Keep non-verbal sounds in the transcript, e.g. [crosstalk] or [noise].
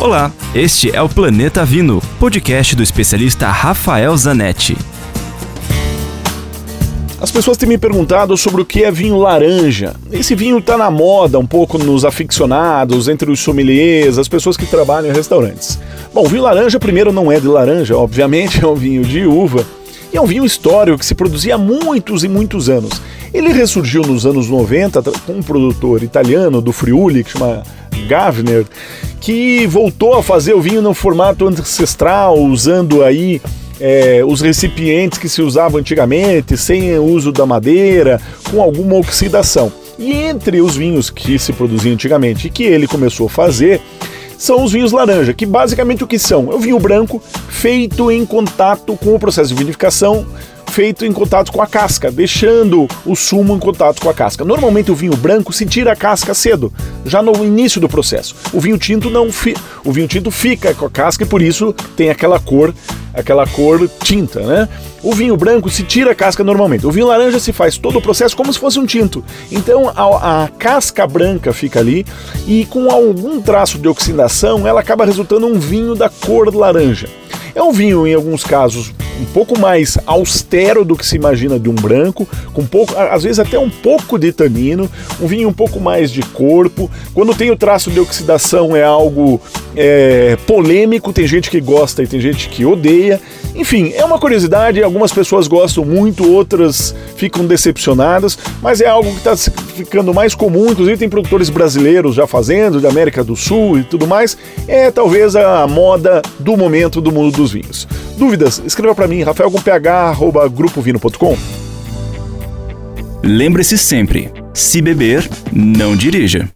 Olá, este é o Planeta Vino, podcast do especialista Rafael Zanetti. As pessoas têm me perguntado sobre o que é vinho laranja. Esse vinho está na moda um pouco nos aficionados, entre os sommeliers, as pessoas que trabalham em restaurantes. Bom, o vinho laranja, primeiro, não é de laranja, obviamente, [laughs] é um vinho de uva. E é um vinho histórico que se produzia há muitos e muitos anos. Ele ressurgiu nos anos 90 com um produtor italiano do Friuli, que chama Gavner, que voltou a fazer o vinho no formato ancestral, usando aí é, os recipientes que se usavam antigamente, sem uso da madeira, com alguma oxidação. E entre os vinhos que se produziam antigamente e que ele começou a fazer, são os vinhos laranja, que basicamente o que são? É o vinho branco feito em contato com o processo de vinificação, feito em contato com a casca, deixando o sumo em contato com a casca. Normalmente o vinho branco se tira a casca cedo, já no início do processo. O vinho tinto não, fi... o vinho tinto fica com a casca e por isso tem aquela cor aquela cor tinta, né? O vinho branco se tira a casca normalmente. O vinho laranja se faz todo o processo como se fosse um tinto. Então a, a casca branca fica ali e com algum traço de oxidação ela acaba resultando um vinho da cor laranja. É um vinho, em alguns casos, um pouco mais austero do que se imagina de um branco, com pouco, às vezes até um pouco de tanino, um vinho um pouco mais de corpo. Quando tem o traço de oxidação é algo é, polêmico, tem gente que gosta e tem gente que odeia. Enfim, é uma curiosidade, algumas pessoas gostam muito, outras ficam decepcionadas, mas é algo que está ficando mais comum, inclusive tem produtores brasileiros já fazendo, da América do Sul e tudo mais. É talvez a moda do momento do mundo dos vinhos. Dúvidas? Escreva para mim, rafael com ph, grupovino.com. Lembre-se sempre, se beber, não dirija.